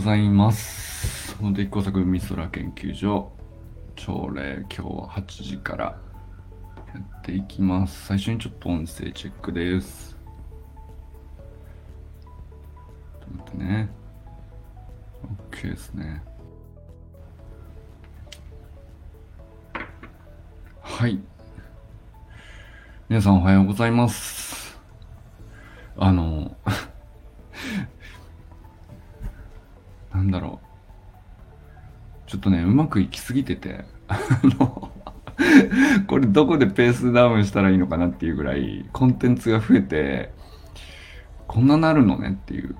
ございます。本当一工作美空研究所朝礼今日は8時からやっていきます。最初にちょっと音声チェックです。ちょっと待ってね。OK ですね。はい。皆さんおはようございます。あの、なんだろう。ちょっとね、うまくいきすぎてて、あの、これどこでペースダウンしたらいいのかなっていうぐらい、コンテンツが増えて、こんななるのねっていう。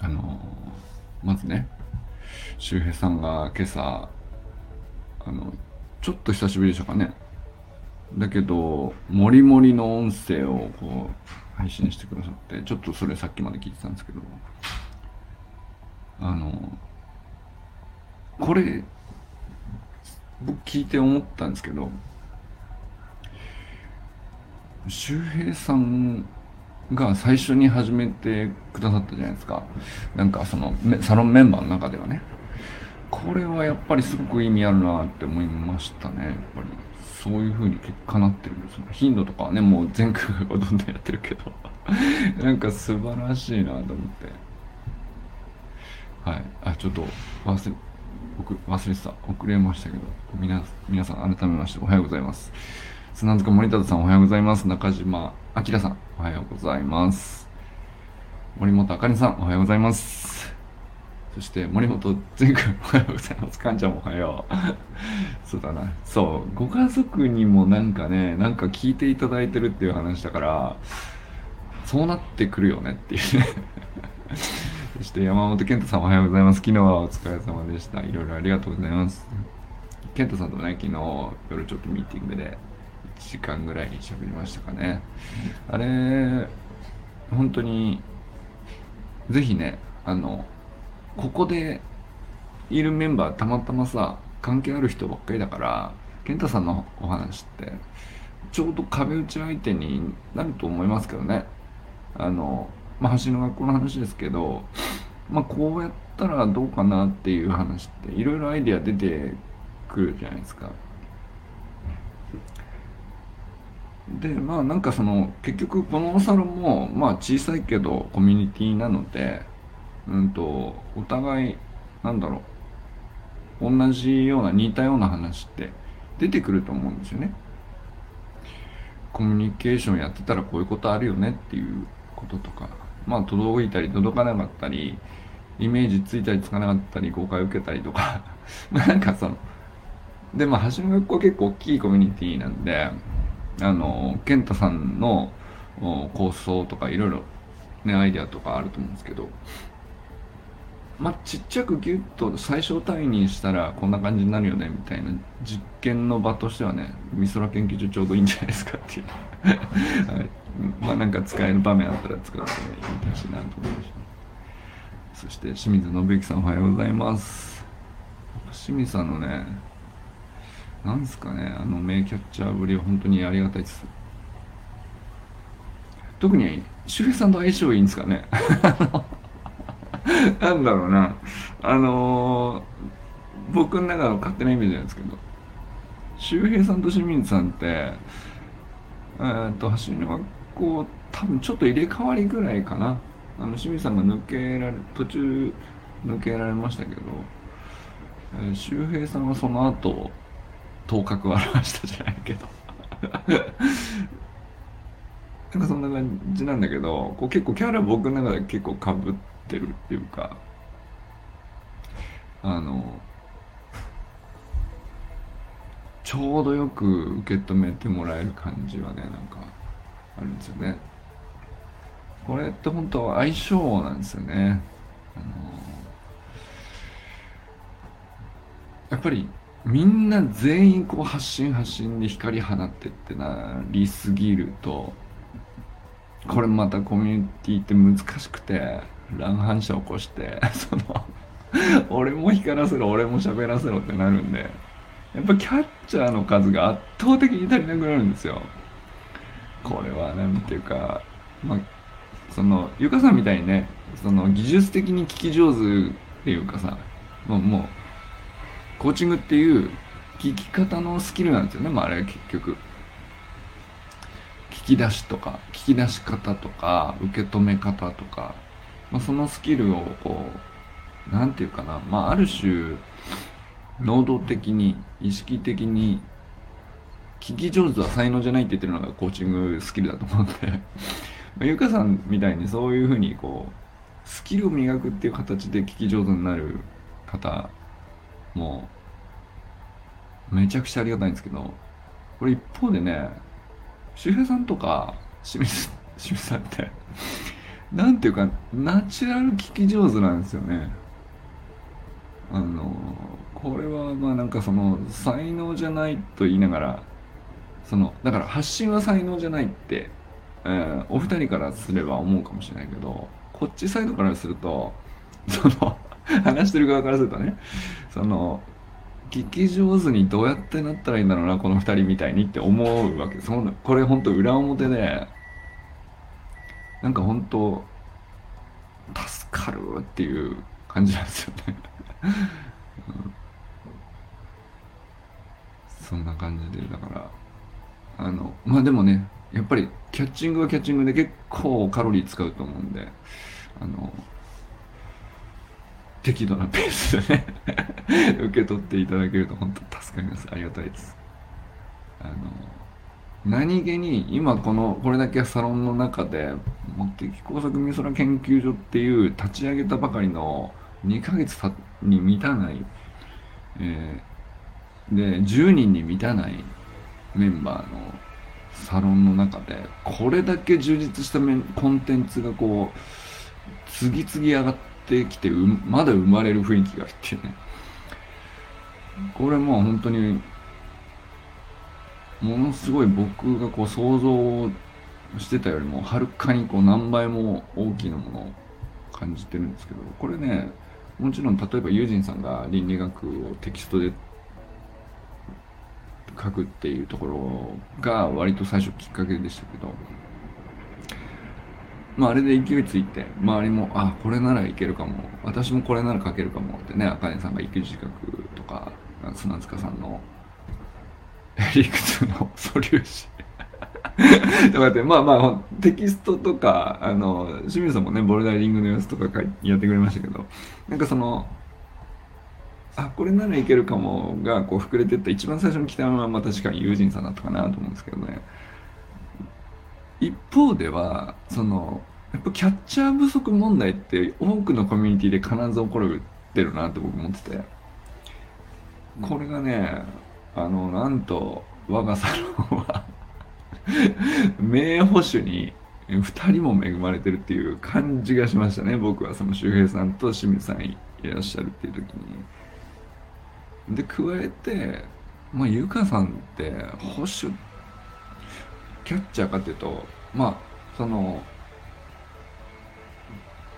あの、まずね、周平さんが今朝、あの、ちょっと久しぶりでしたかね。だけど、もりもりの音声をこう、配信してくださって、ちょっとそれさっきまで聞いてたんですけど、あの、これ、僕聞いて思ったんですけど、周平さんが最初に始めてくださったじゃないですか。なんかそのサロンメンバーの中ではね。これはやっぱりすごく意味あるなって思いましたね。やっぱり。そういう風に結果なってるんですよ。頻度とかはね、もう全国がどんどんやってるけど、なんか素晴らしいなと思って。はい。あ、ちょっと忘れ、僕忘れてた。遅れましたけど、皆皆さん改めましておはようございます。砂塚森田さんおはようございます。中島明さんおはようございます。森本あかりさんおはようございます。そして森本全くんおはようございます。かんちゃんもおはよう。そうだな。そう。ご家族にもなんかね、なんか聞いていただいてるっていう話だから、そうなってくるよねっていうね。そして山本健太さんおはようございます。昨日はお疲れ様でした。いろいろありがとうございます。健太さんとね、昨日夜ちょっとミーティングで1時間ぐらい喋りましたかね。あれ、本当に、ぜひね、あの、ここでいるメンバーたまたまさ、関係ある人ばっかりだから、健太さんのお話って、ちょうど壁打ち相手になると思いますけどね。あの、まあ、橋の学校の話ですけど、まあ、こうやったらどうかなっていう話って、いろいろアイデア出てくるじゃないですか。で、まあなんかその、結局このサロンも、まあ小さいけどコミュニティなので、うんと、お互い、なんだろう、同じような似たような話って出てくると思うんですよね。コミュニケーションやってたらこういうことあるよねっていうこととか、まあ届いたり届かなかったり、イメージついたりつかなかったり、誤解受けたりとか、ま あなんかその、で、まあ橋の学校結構大きいコミュニティなんで、あの、健太さんの構想とかいろいろね、アイデアとかあると思うんですけど、まあ、ちっちゃくギュッと最小単位にしたらこんな感じになるよねみたいな実験の場としてはね美空研究所ちょうどいいんじゃないですかっていう、はい、まあなんか使える場面あったら使ってみてほしなと思いましたそして清水信之さんおはようございます。清水さんのねなんですかねあの名キャッチャーぶりは本当にありがたいです。特に周平さんと相性いいんですかね。なんだろうな。あのー、僕の中の勝手なイメージなんですけど、周平さんと清水さんって、えー、っと、橋の学校、多分ちょっと入れ替わりぐらいかな。あの、清水さんが抜けられ、途中抜けられましたけど、えー、周平さんはその後、頭角を現したじゃないけど。なんかそんな感じなんだけど、こう結構キャラ僕の中で結構かぶ、ってるっていうかあのちょうどよく受け止めてもらえる感じはねなんかあるんですよね。これって本当相性なんですよね。あのやっぱりみんな全員こう発信発信で光放ってってなりすぎるとこれまたコミュニティって難しくて乱反射起こして その俺も光らせろ俺も喋らせろってなるんでやっぱキャッチャーの数が圧倒的に足りなくなるんですよ。これはなんていうかまあそのゆかさんみたいにねその技術的に聞き上手っていうかさもうもうコーチングっていう聞き方のスキルなんですよね、まあ、あれは結局。聞き出しとか聞き出し方とか受け止め方とか、まあ、そのスキルをこうなんていうかなまあある種能動的に意識的に聞き上手は才能じゃないって言ってるのがコーチングスキルだと思うんで。ゆかさんみたいにそういうふうにこうスキルを磨くっていう形で聞き上手になる方もめちゃくちゃありがたいんですけどこれ一方でね周平さんとか清水清水さんって なんていうかナチュラル聞き上手なんですよね。あのこれはまあなんかその才能じゃないと言いながらそのだから発信は才能じゃないってえー、お二人からすれば思うかもしれないけどこっちサイドからするとその 話してる側からするとねその聞き上手にどうやってなったらいいんだろうなこの二人みたいにって思うわけ。ですこれ本当裏表でなんか本当助かるっていう感じなんですよね。うん、そんな感じでだからあのまあでもねやっぱりキャッチングはキャッチングで結構カロリー使うと思うんで、あの、適度なペースでね 受け取っていただけると本当助かります。ありがたいです。あの、何気に今この、これだけサロンの中で、目的工作美空研究所っていう立ち上げたばかりの2ヶ月に満たない、えー、で、10人に満たないメンバーのサロンの中でこれだけ充実したコンテンツがこう次々上がってきてまだ生まれる雰囲気があってね。これもう本当にものすごい僕がこう想像してたよりもはるかにこう何倍も大きなものを感じてるんですけどこれねもちろん例えばユージンさんが倫理学をテキストで書くっていうところが割と最初きっかけでしたけど、まあ、あれで勢いついて周りもあこれならいけるかも私もこれなら書けるかもってねあかねさんが育児自覚とか砂塚さんの理屈の素粒子。とかってまあまあテキストとかあの清水さんもねボルダリングの様子とかやってくれましたけどなんかそのあこれならいけるかもがこう膨れてった一番最初に来たのはまあ確かに友人さんだったかなと思うんですけどね。一方ではそのやっぱキャッチャー不足問題って多くのコミュニティで必ず起こるってるなって僕思ってて。これがねあのなんと我がサロンは名捕手に2人も恵まれてるっていう感じがしましたね僕は。その周平さんと清水さんいらっしゃるっていう時に。で加えてまあゆかさんって保守キャッチャーかっていうとまあその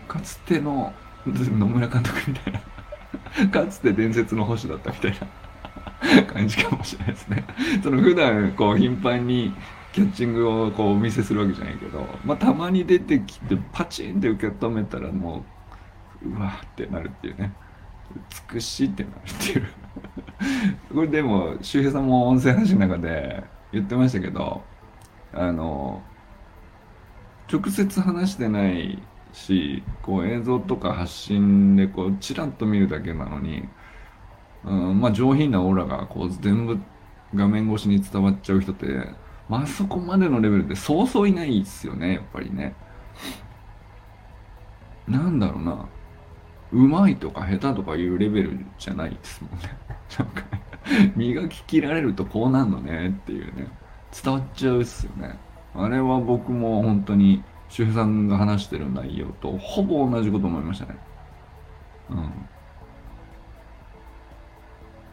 かつての野村監督みたいな かつて伝説の保守だったみたいな感じかもしれないですね。その普段こう頻繁にキャッチングをこうお見せするわけじゃないけど、まあ、たまに出てきてパチンって受け止めたらもううわーってなるっていうね。美しいってなるっていう これでも周平さんも音声配信の中で言ってましたけどあの直接話してないしこう映像とか発信でこうチラッと見るだけなのに、うん、まあ上品なオーラがこう全部画面越しに伝わっちゃう人ってまあそこまでのレベルでそうそういないですよねやっぱりね。なんだろうなうまいとか下手とかいうレベルじゃないですもんね。なんか磨き切られるとこうなんのねっていうね、伝わっちゃうっすよね。あれは僕も本当に周平さんが話してる内容とほぼ同じこと思いましたね。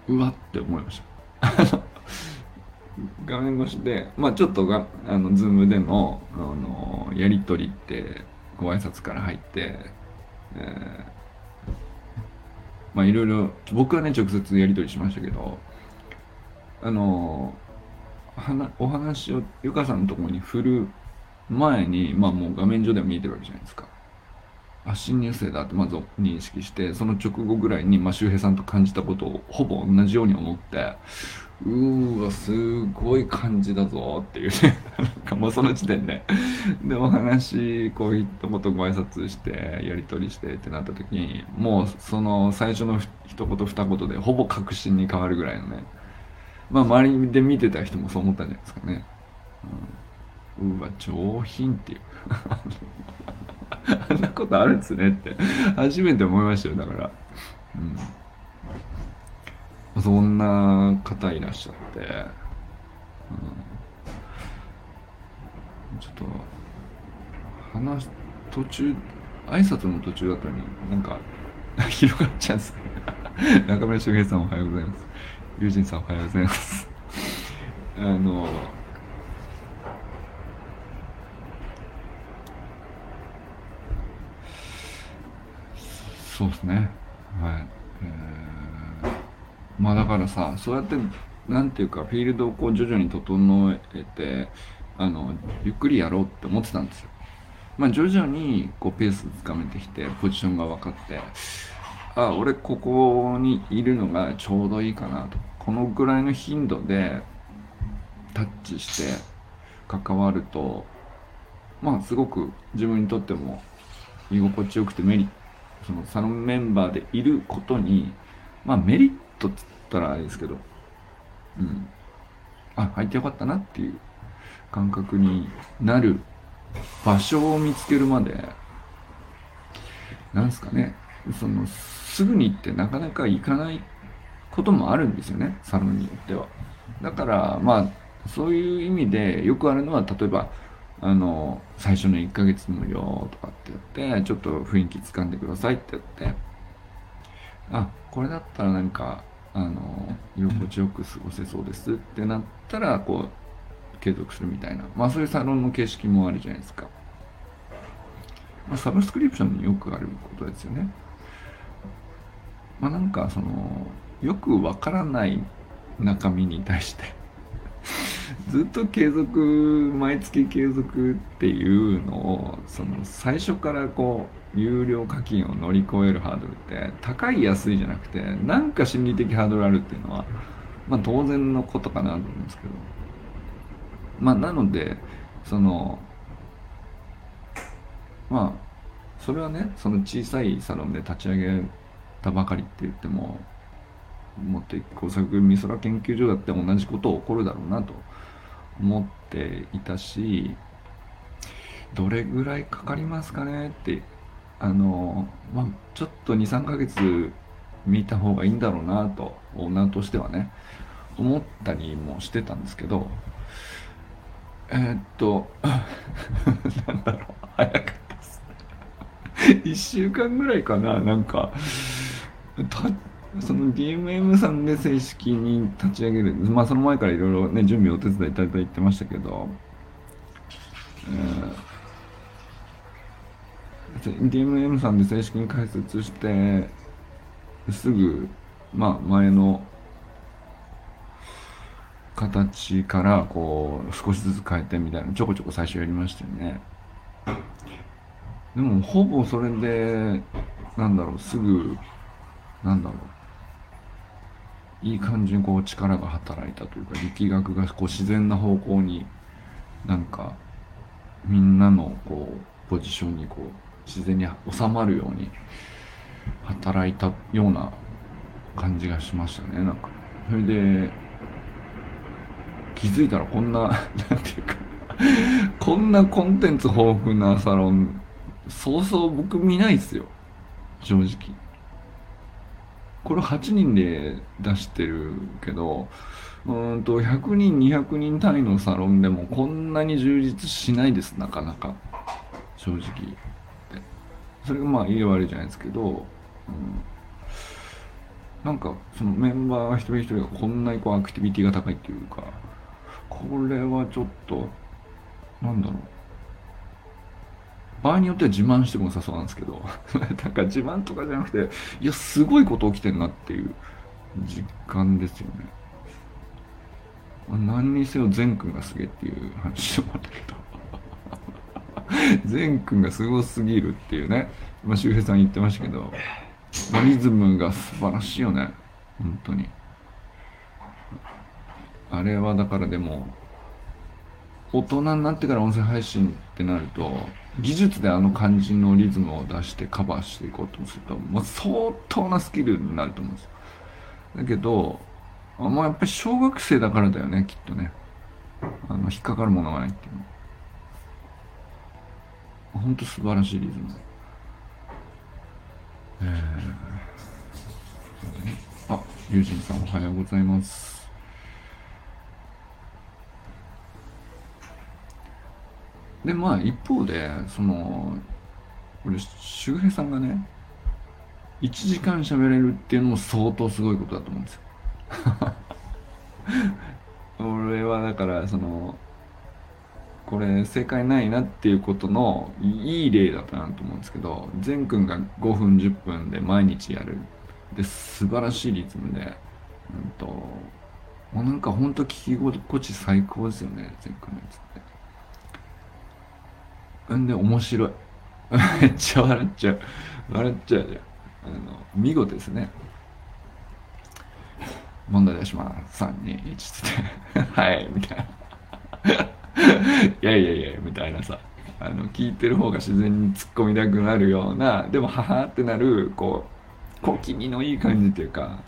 うん。うわって思いました。画面越しで、まあちょっとが、あの、ズームでの、あの、やりとりって、ご挨拶から入って、えーまあいろいろ僕はね直接やり取りしましたけどあのお話をゆかさんのところに振る前に、まあもう画面上では見えてるわけじゃないですか。あ、新入生だってまず認識して、その直後ぐらいに、まあ、周平さんと感じたことをほぼ同じように思って、うーわ、すごい感じだぞっていうね。なんかもうその時点で。で、お話、こう一言ご挨拶して、やり取りしてってなった時に、もうその最初の一言二言でほぼ確信に変わるぐらいのね。まあ周りで見てた人もそう思ったんじゃないですかね。うん、うわ、上品っていう。あんなことあるんですねって。初めて思いましたよだから。うん。そんな方いらっしゃって、うん、ちょっと話途中挨拶の途中だったのになんか 広がっちゃうんです中村修平さんおはようございます。友人さんおはようございます。あのそうですね。はい、えー、まあだからさそうやってなんていうかフィールドをこう徐々に整えてあのゆっくりやろうって思ってたんですよ。まあ徐々にこうペースつかめてきてポジションが分かってあ俺ここにいるのがちょうどいいかなと。このぐらいの頻度でタッチして関わるとまあすごく自分にとっても居心地よくてメリットそのサロンメンバーでいることに、まあメリットっつったらあれですけど、うん。あ、入ってよかったなっていう感覚になる場所を見つけるまで、なんすかね、その、すぐに行ってなかなか行かないこともあるんですよね、サロンによっては。だから、まあ、そういう意味でよくあるのは、例えば、あの、最初の1ヶ月無料とかって言って、ちょっと雰囲気掴んでくださいって言って、あ、これだったらなんか、あの、居心地よく過ごせそうですってなったら、こう、継続するみたいな。まあそういうサロンの形式もあるじゃないですか。まあ、サブスクリプションによくあることですよね。まあなんかその、よくわからない中身に対して ずっと継続毎月継続っていうのをその最初からこう有料課金を乗り越えるハードルって高い安いじゃなくてなんか心理的ハードルあるっていうのはまあ当然のことかなと思うんですけど。まあなのでそのまあそれはねその小さいサロンで立ち上げたばかりって言ってももっと工作美空研究所だって同じこと起こるだろうなと思っていたしどれぐらいかかりますかね？ってあのまあちょっと23ヶ月見た方がいいんだろうなとオーナーとしてはね思ったりもしてたんですけどえー、っと なんだろう早かったです1週間ぐらいかななんかその DMM さんで正式に立ち上げる、まあその前からいろいろね、準備をお手伝いいただいてましたけど、えー、DMM さんで正式に開設して、すぐ、まあ前の形からこう少しずつ変えてみたいなちょこちょこ最初やりましたよね。でもほぼそれで、なんだろう、すぐ、なんだろう、いい感じにこう力が働いたというか力学がこう自然な方向になんかみんなのこうポジションにこう自然に収まるように働いたような感じがしましたねなんか。それで気づいたらこんななんていうか こんなコンテンツ豊富なサロンそうそう僕見ないっすよ。正直。これ8人で出してるけどうんと100人200人単位のサロンでもこんなに充実しないですなかなか。正直それがまあいい悪いじゃないですけど、うん、なんかそのメンバー一人一人がこんなにこうアクティビティが高いっていうかこれはちょっとなんだろう。場合によっては自慢しても良さそうなんですけど なんか自慢とかじゃなくていやすごいこと起きてるなっていう実感ですよね。何にせよ善くんがすげえっていう話でもあったけど。善くんがすごすぎるっていうね、まあ、周平さん言ってましたけど、リズムが素晴らしいよね。本当に。あれはだからでも大人になってから音声配信ってなると技術であの感じのリズムを出してカバーしていこうとすると、まあ、相当なスキルになると思うんですよ。だけどあまあやっぱり小学生だからだよねきっとね。あの引っかかるものがないっていうの。ほんと素晴らしいリズム。えー、あ、ユージンさんおはようございます。で、まあ一方で、その、俺、周平さんがね、1時間喋れるっていうのも相当すごいことだと思うんですよ。俺はだから、その、これ正解ないなっていうことのいい例だったなと思うんですけど善くんが5分10分で毎日やるで素晴らしいリズムで、うんと、もうなんかほんと聞き心地最高ですよね善くんのやつってんで面白い。めっちゃ笑っちゃう。笑っちゃうじゃん。あの見事ですね。問題出します。321つって はいみたいな。いやいやいやみたいなさ。あの聞いてる方が自然に突っ込みたくなるようなでもははってなるこう小気味のいい感じっていうか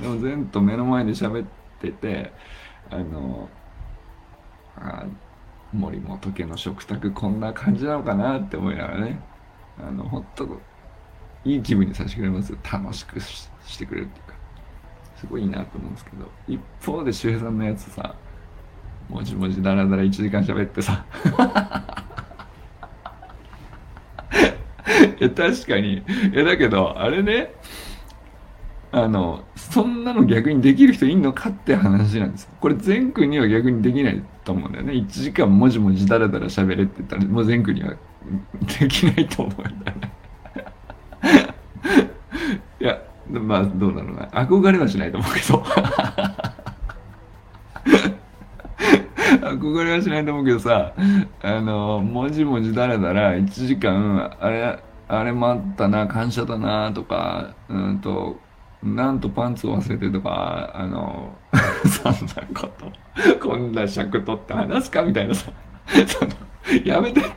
でも全と目の前で喋っててあのあ森本家の食卓こんな感じなのかなって思いながらね。あのほんといい気分にさせてくれます。楽しくしてくれるっていうか。すごいいいなと思うんですけど。一方で周平さんのやつさもじもじだらだら1時間喋ってさ。いや確かに。いやだけどあれね。あのそんなの逆にできる人いんのかって話なんですこれ全くには逆にできないと思うんだよね。1時間もじもじだらだら喋れって言ったらもう全くにはできないと思うんだよね。いやまあどうだろうな。憧れはしないと思うけど。憧れはしないと思うけどさあのもじもじだらだら1時間あれあれもあったな感謝だなとかうんとなんとパンツを忘れてとかあの そんなこと。こんな尺取って話すかみたいなさ。そのやめてって。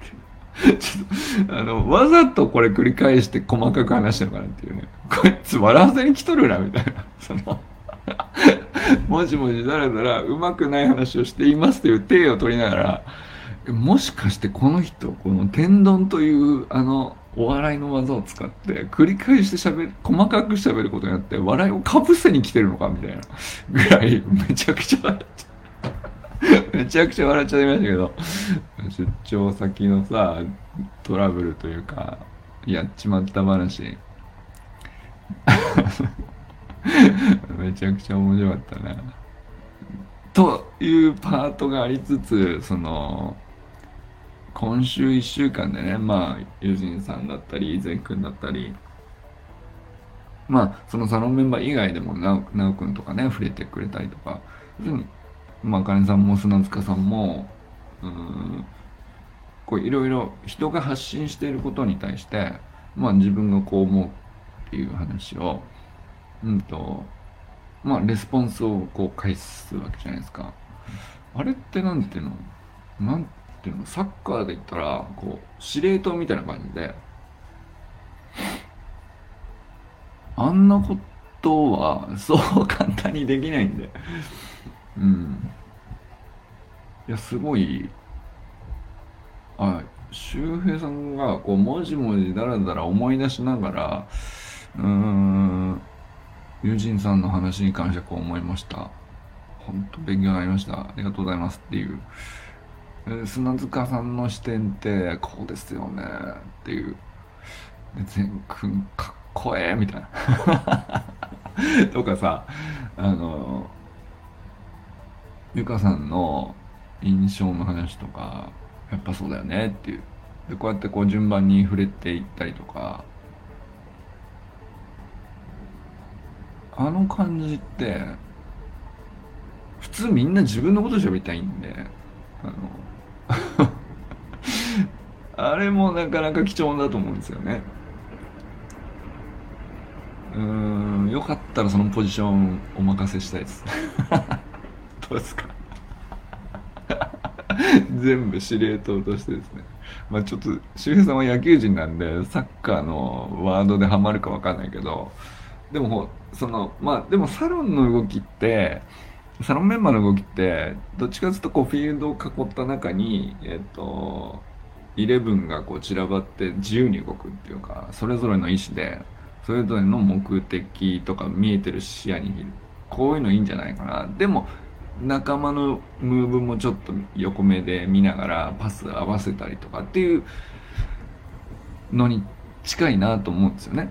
ちょっとあのわざとこれ繰り返して細かく話してるのかなっていうね。こいつ笑わせに来とるなみたいな。そのもじもじだらだらうまくない話をしていますという体を取りながらもしかしてこの人この天丼というあのお笑いの技を使って繰り返して喋る細かく喋ることによって笑いをかぶせに来てるのかみたいなぐらいめちゃくちゃ笑っちゃめちゃくちゃ笑っちゃいましたけど出張先のさトラブルというかやっちまった話 めちゃくちゃ面白かったな。というパートがありつつ、その、今週1週間でね、まあ、ユジンさんだったり、ゼン君だったり、まあ、そのサロンメンバー以外でも、なお、なおくんとかね、触れてくれたりとか、まあ、かねさんも砂塚さんも、うん、こう、いろいろ人が発信していることに対して、まあ、自分がこう思うっていう話を、うんとまあレスポンスをこう返すわけじゃないですか。あれってなんていうの？なんていうのサッカーで言ったらこう司令塔みたいな感じであんなことはそう簡単にできないんでうんいやすごいあ周平さんがこうもじもじだらだら思い出しながらうーん友人さんの話に関してこう思いました。本当勉強になりました。ありがとうございますっていう。砂塚さんの視点ってこうですよねっていう。全くんかっこええみたいな。とかさ、あの、ゆかさんの印象の話とか、やっぱそうだよねっていう。で、こうやってこう順番に触れていったりとか、あの感じって普通みんな自分のこと喋りたいんであの あれもなかなか貴重だと思うんですよね。うーんよかったらそのポジションお任せしたいです。どうですか？全部司令塔としてですね。まあちょっと周平さんは野球人なんでサッカーのワードでハマるか分かんないけどでもそのまあでもサロンの動きってサロンメンバーの動きってどっちかというとこうフィールドを囲った中にえっとイレブンがこう散らばって自由に動くっていうかそれぞれの意思でそれぞれの目的とか見えてる視野にこういうのいいんじゃないかなでも仲間のムーブもちょっと横目で見ながらパス合わせたりとかっていうのに近いなと思うんですよね。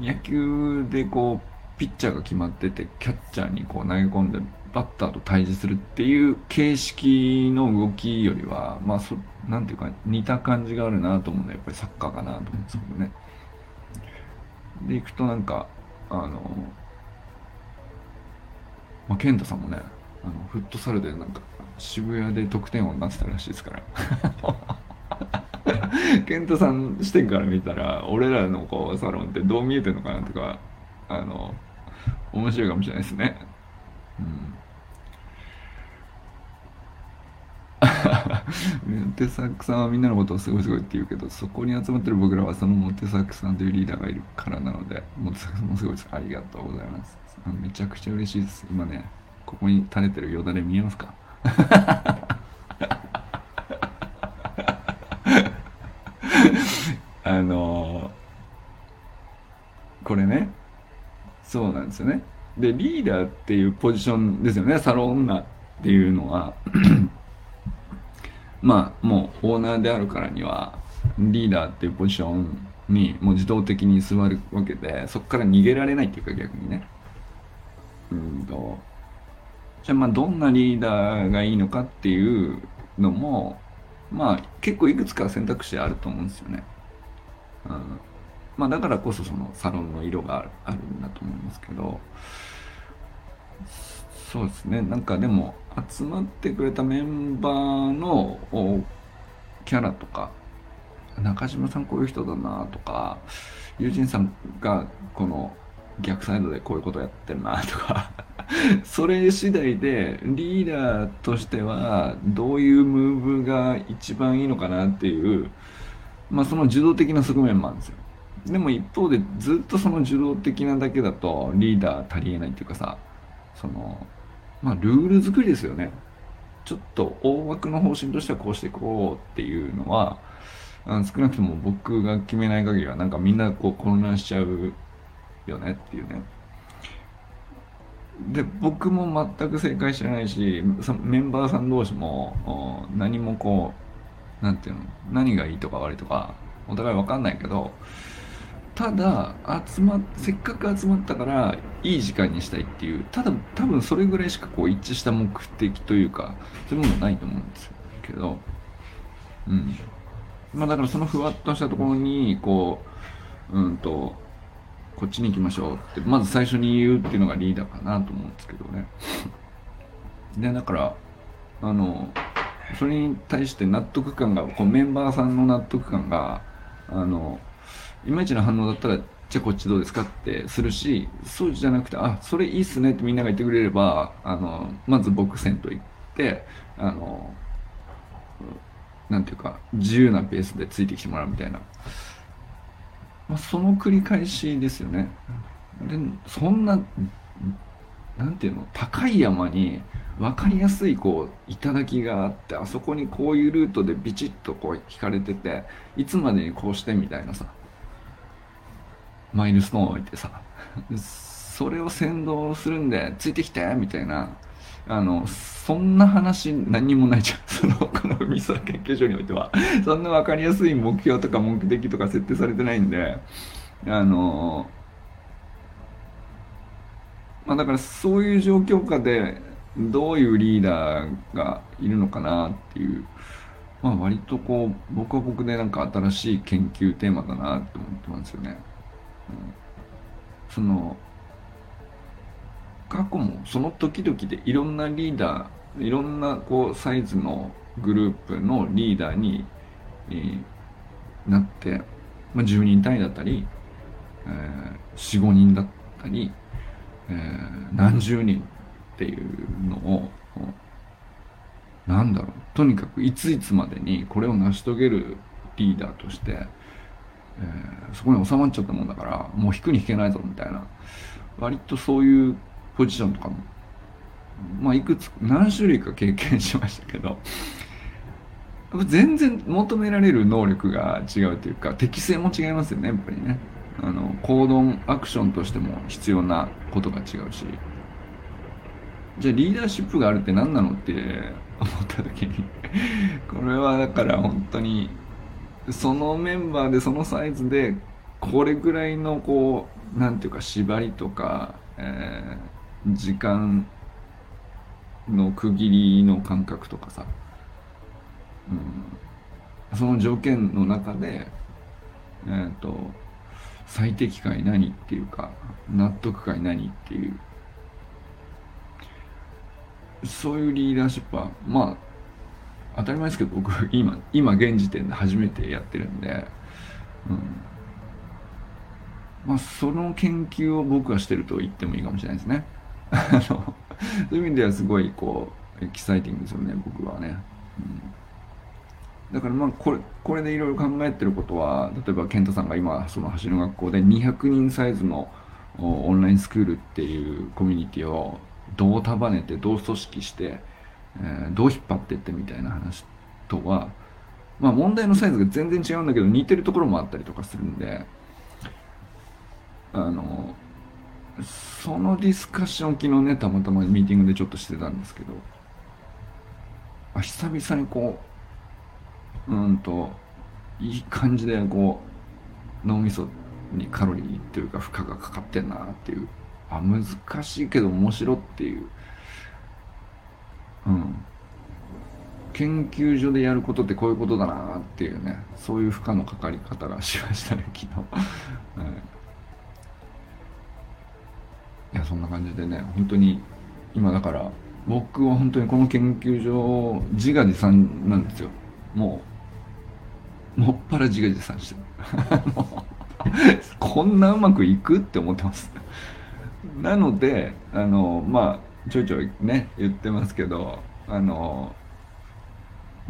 野球でこうピッチャーが決まっててキャッチャーにこう投げ込んでバッターと対峙するっていう形式の動きよりはまあそなんていうか似た感じがあるなと思うのはやっぱりサッカーかなと思うんですけどね。でいくとなんかあのまあ、健太さんもねあのフットサルでなんか渋谷で得点王になってたらしいですから 健太さん視点から見たら俺らのこうサロンってどう見えてるのかなとかあの面白いかもしれないですね。うん。モテサックさんはみんなのことをすごいすごいって言うけどそこに集まってる僕らはそのモテサックさんというリーダーがいるからなのでモテサックさんもすごいです。ありがとうございます。めちゃくちゃ嬉しいです。今ねここに垂れてるよだれ見えますかあのー、これねそうなんですよね。でリーダーっていうポジションですよね。サロン女っていうのは。まあもうオーナーであるからにはリーダーっていうポジションにもう自動的に座るわけでそこから逃げられないっていうか逆にね。うんと。じゃあまあどんなリーダーがいいのかっていうのもまあ結構いくつか選択肢あると思うんですよね。うん、まあだからこそそのサロンの色があるんだと思いますけどそうですね。なんかでも集まってくれたメンバーのキャラとか中島さんこういう人だなとか友人さんがこの逆サイドでこういうことやってるなとか それ次第でリーダーとしてはどういうムーブが一番いいのかなっていうまあその受動的な側面もあるんですよ。でも一方でずっとその受動的なだけだとリーダー足りえないっていうかさそのまあルール作りですよね。ちょっと大枠の方針としてはこうしていこうっていうのはうん少なくとも僕が決めない限りはなんかみんなこう混乱しちゃうよねっていうね。で僕も全く正解してないしメンバーさん同士も何もこう何て言うの何がいいとか悪いとかお互い分かんないけどただ集ませっかく集まったからいい時間にしたいっていうただ多分それぐらいしかこう一致した目的というかそういうものないと思うんですけどうん。まあだからそのふわっとしたところにこううんとこっちに行きましょうってまず最初に言うっていうのがリーダーかなと思うんですけどね。でだからあのそれに対して納得感がこうメンバーさんの納得感があのいまいちの反応だったらじゃあこっちどうですかってするしそうじゃなくてあそれいいっすねってみんなが言ってくれればあのまず僕銭湯行ってあのなんていうか自由なペースでついてきてもらうみたいなまあ、その繰り返しですよね。でそんななんていうの高い山に分かりやすいこう頂があってあそこにこういうルートでビチッとこう引かれてていつまでにこうしてみたいなさマイルストーン置いてさそれを先導するんでついてきてみたいな。あのそんな話何にもないじゃん。そのこのミサ研究所においては。そんな分かりやすい目標とか目的とか設定されてないんで。あのまあだからそういう状況下でどういうリーダーがいるのかなっていう。まあ割とこう僕は僕でなんか新しい研究テーマだなって思ってますよね。その過去もその時々でいろんなリーダーいろんなこうサイズのグループのリーダーにえーなって、まあ、10人単位だったり、えー、45人だったり、えー何十人っていうのをなんだろう。とにかくいついつまでにこれを成し遂げるリーダーとして、えーそこに収まっちゃったもんだからもう引くに引けないぞみたいな。割とそういうポジションとかもまあいくつ何種類か経験しましたけど全然求められる能力が違うというか適性も違いますよねやっぱりね。あの行動アクションとしても必要なことが違うし。じゃあリーダーシップがあるって何なのって思った時にこれはだから本当にそのメンバーでそのサイズでこれぐらいのこうなんていうか縛りとか、えー時間の区切りの感覚とかさ、うん、その条件の中でえっ、と最適解何っていうか納得解何っていう。そういうリーダーシップはまあ当たり前ですけど僕今今現時点で初めてやってるんで、うん、まあその研究を僕はしてると言ってもいいかもしれないですね。そういう意味ではすごいこうエキサイティングですよね僕はね、うん、だからまあこれこれでいろいろ考えてることは例えば健太さんが今その走る学校で200人サイズのオンラインスクールっていうコミュニティをどう束ねてどう組織して、えーどう引っ張ってってみたいな話とはまあ問題のサイズが全然違うんだけど似てるところもあったりとかするんであのそのディスカッション昨日ねたまたまミーティングでちょっとしてたんですけどあ久々にこううんといい感じでこう脳みそにカロリーっていうか負荷がかかってんなっていうあ難しいけど面白っていううん。研究所でやることってこういうことだなっていうねそういう負荷のかかり方がしましたね昨日、はい。いやそんな感じでね本当に今だから僕は本当にこの研究所自画自賛なんですよ。もうもっぱら自画自賛して。る こんなうまくいくって思ってます。なのであのまあちょいちょいね言ってますけどあの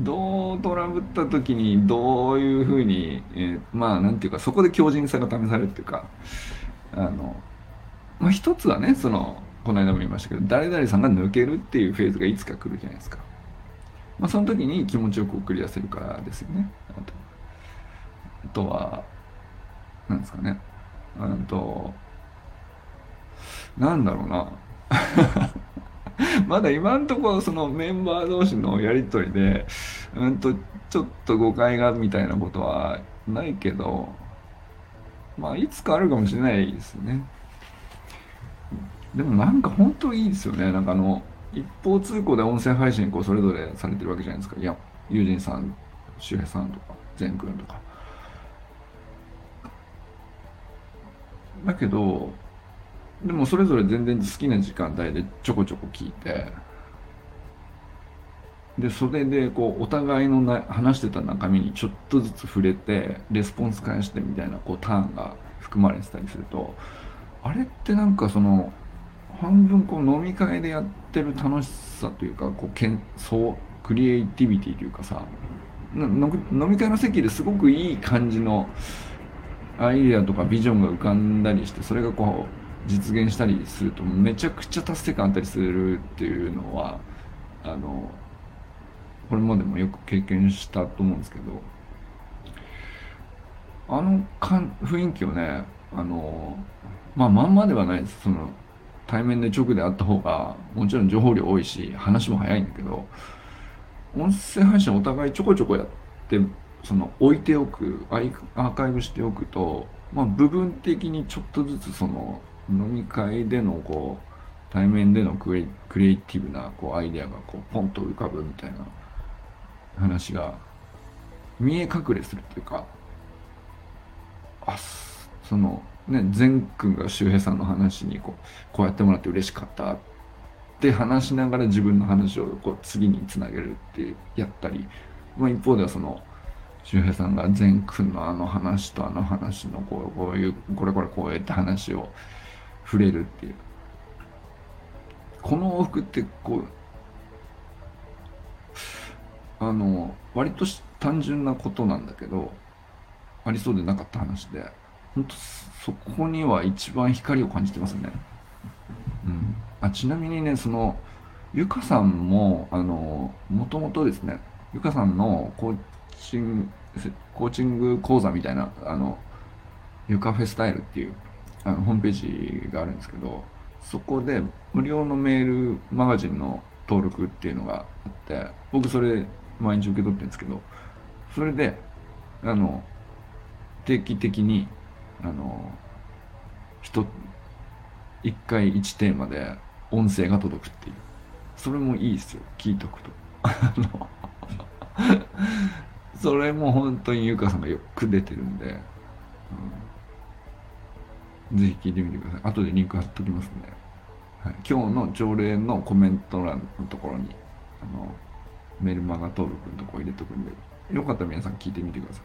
どうトラブった時にどういうふうに、えーまあなんていうかそこで強靭さが試されるっていうかあのまあ一つはねそのこの間も言いましたけど誰々さんが抜けるっていうフェーズがいつか来るじゃないですか、まあ、その時に気持ちよく送り出せるからですよね。あとはなんですかね。あとなんだろうな。まだ今んところそのメンバー同士のやり取りでうんとちょっと誤解がみたいなことはないけどまあいつかあるかもしれないですね。でもなんか本当いいですよね。なんかあの一方通行で音声配信こうそれぞれされてるわけじゃないですか。いや友人さん周平さんとか善くんとか。だけどでもそれぞれ全然好きな時間帯でちょこちょこ聞いて。でそれでこうお互いのな話してた中身にちょっとずつ触れてレスポンス返してみたいなこうターンが含まれてたりするとあれってなんかその半分こう飲み会でやってる楽しさというかこうけんそうクリエイティビティというかさの飲み会の席ですごくいい感じのアイデアとかビジョンが浮かんだりしてそれがこう実現したりするとめちゃくちゃ達成感あったりするっていうのはあのこれまでもよく経験したと思うんですけどあのかん雰囲気をねあのまあまんまではないです。その対面で直で会った方がもちろん情報量多いし話も早いんだけど音声配信お互いちょこちょこやってその置いておくアイアーカイブしておくと、まあ、部分的にちょっとずつその飲み会でのこう対面でのクリクリエイティブなこうアイデアがこうポンと浮かぶみたいな話が見え隠れするっていうかあそのね善くんが周平さんの話にこうこうやってもらって嬉しかったって話しながら自分の話をこう次につなげるってやったり、まあ、一方ではその周平さんが善くんのあの話とあの話のこうこういうこれこれこうやって話を触れるっていうこの往復ってこうあの割と単純なことなんだけどありそうでなかった話で本当そこには一番光を感じてますね。うん、あちなみにねそのゆかさんもあのもともとですねゆかさんのコーチングコーチング講座みたいなあのゆかフェスタイルっていうあのホームページがあるんですけどそこで無料のメールマガジンの登録っていうのがあって僕それ毎日受け取ってるんですけどそれであの定期的にあの一一回一テーマで音声が届くっていう。それもいいですよ。聞いとくと。それも本当にゆかさんがよく出てるんで、うん、ぜひ聞いてみてください。後でリンク貼っときますんで、はい、今日の朝礼のコメント欄のところにあのメルマガ登録のとこ入れとくんでよかったら皆さん聞いてみてください。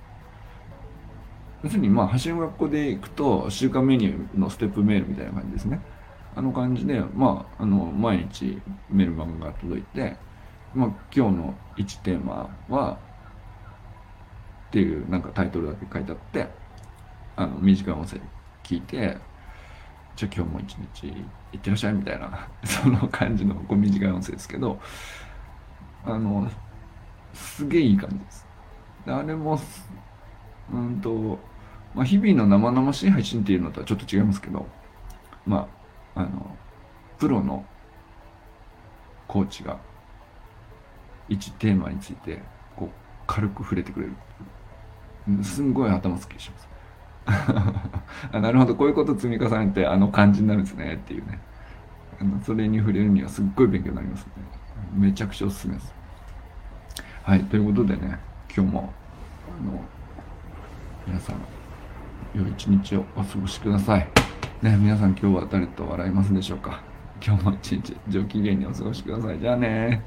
要するにまあ走る学校で行くと週間メニューのステップメールみたいな感じですね。あの感じでまああの毎日メルマガが届いて、まあ、今日の1テーマはっていうなんかタイトルだけ書いてあってあの短い音声聞いてじゃあ今日も一日いってらっしゃいみたいな その感じのこう短い音声ですけどあのすげえいい感じですであれもうんと、まあ、日々の生々しい配信っていうのとはちょっと違いますけど、まあ、あの、プロのコーチが一テーマについて、こう、軽く触れてくれる。すんごい頭すっきりします。あなるほど、こういうこと積み重ねてあの感じになるんですねっていうね。あのそれに触れるにはすっごい勉強になりますね。めちゃくちゃおすすめです。はい、ということでね、今日も、あの、皆さん良い一日をお過ごしくださいね皆さん今日は誰と笑いますでしょうか？今日も一日上機嫌にお過ごしくださいじゃあね